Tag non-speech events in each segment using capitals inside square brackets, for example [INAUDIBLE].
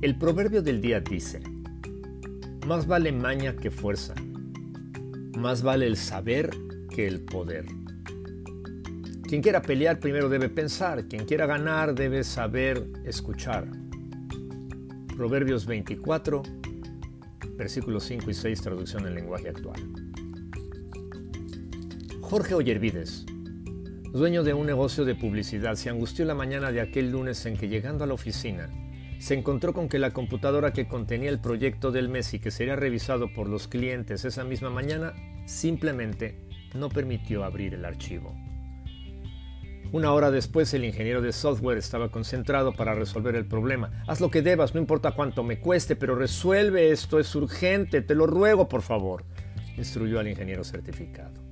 El proverbio del día dice, más vale maña que fuerza, más vale el saber que el poder. Quien quiera pelear primero debe pensar, quien quiera ganar debe saber escuchar. Proverbios 24, versículos 5 y 6, traducción en lenguaje actual. Jorge Ollervides, dueño de un negocio de publicidad, se angustió la mañana de aquel lunes en que llegando a la oficina, se encontró con que la computadora que contenía el proyecto del mes y que sería revisado por los clientes esa misma mañana simplemente no permitió abrir el archivo. Una hora después el ingeniero de software estaba concentrado para resolver el problema. Haz lo que debas, no importa cuánto me cueste, pero resuelve esto, es urgente, te lo ruego por favor, instruyó al ingeniero certificado.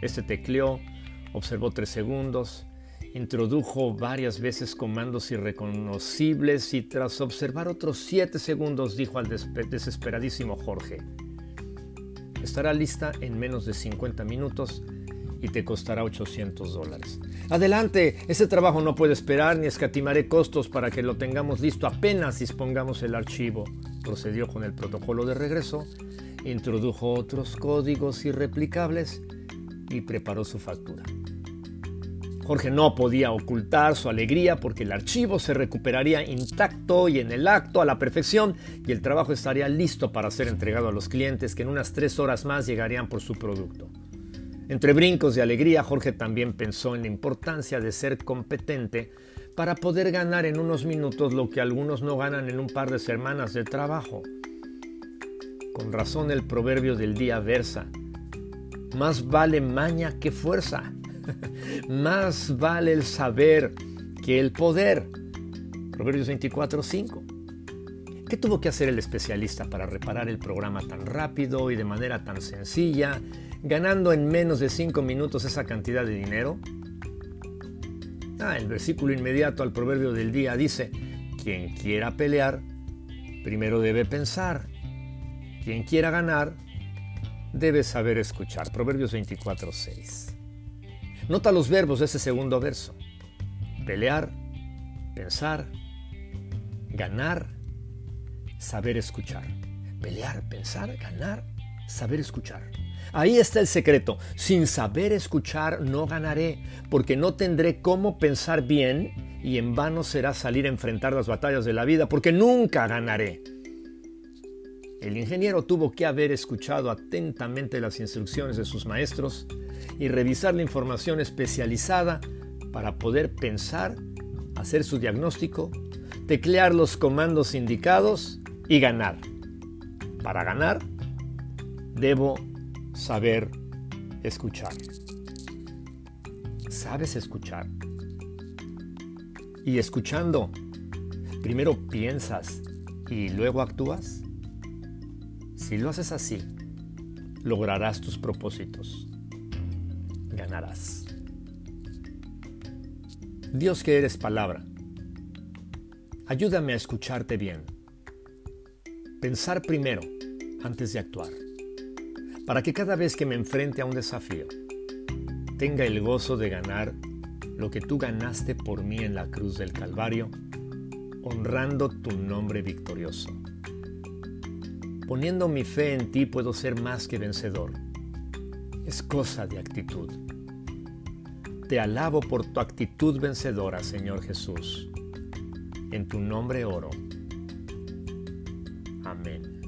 Este tecleó, observó tres segundos, introdujo varias veces comandos irreconocibles y tras observar otros siete segundos dijo al desesperadísimo Jorge, estará lista en menos de 50 minutos y te costará 800 dólares. Adelante, ese trabajo no puede esperar ni escatimaré costos para que lo tengamos listo apenas dispongamos el archivo. Procedió con el protocolo de regreso, introdujo otros códigos irreplicables y preparó su factura. Jorge no podía ocultar su alegría porque el archivo se recuperaría intacto y en el acto a la perfección y el trabajo estaría listo para ser entregado a los clientes que en unas tres horas más llegarían por su producto. Entre brincos de alegría, Jorge también pensó en la importancia de ser competente para poder ganar en unos minutos lo que algunos no ganan en un par de semanas de trabajo. Con razón el proverbio del día versa, más vale maña que fuerza, [LAUGHS] más vale el saber que el poder. Proverbios 24:5. ¿Qué tuvo que hacer el especialista para reparar el programa tan rápido y de manera tan sencilla ganando en menos de cinco minutos esa cantidad de dinero? Ah, el versículo inmediato al proverbio del día dice, quien quiera pelear, primero debe pensar. Quien quiera ganar, debe saber escuchar. Proverbios 24, 6. Nota los verbos de ese segundo verso. Pelear, pensar, ganar, saber escuchar. Pelear, pensar, ganar, saber escuchar. Ahí está el secreto. Sin saber escuchar no ganaré, porque no tendré cómo pensar bien y en vano será salir a enfrentar las batallas de la vida, porque nunca ganaré. El ingeniero tuvo que haber escuchado atentamente las instrucciones de sus maestros y revisar la información especializada para poder pensar, hacer su diagnóstico, teclear los comandos indicados y ganar. Para ganar, debo saber escuchar. ¿Sabes escuchar? Y escuchando, primero piensas y luego actúas. Si lo haces así, lograrás tus propósitos. Ganarás. Dios que eres palabra, ayúdame a escucharte bien. Pensar primero antes de actuar para que cada vez que me enfrente a un desafío, tenga el gozo de ganar lo que tú ganaste por mí en la cruz del Calvario, honrando tu nombre victorioso. Poniendo mi fe en ti puedo ser más que vencedor. Es cosa de actitud. Te alabo por tu actitud vencedora, Señor Jesús. En tu nombre oro. Amén.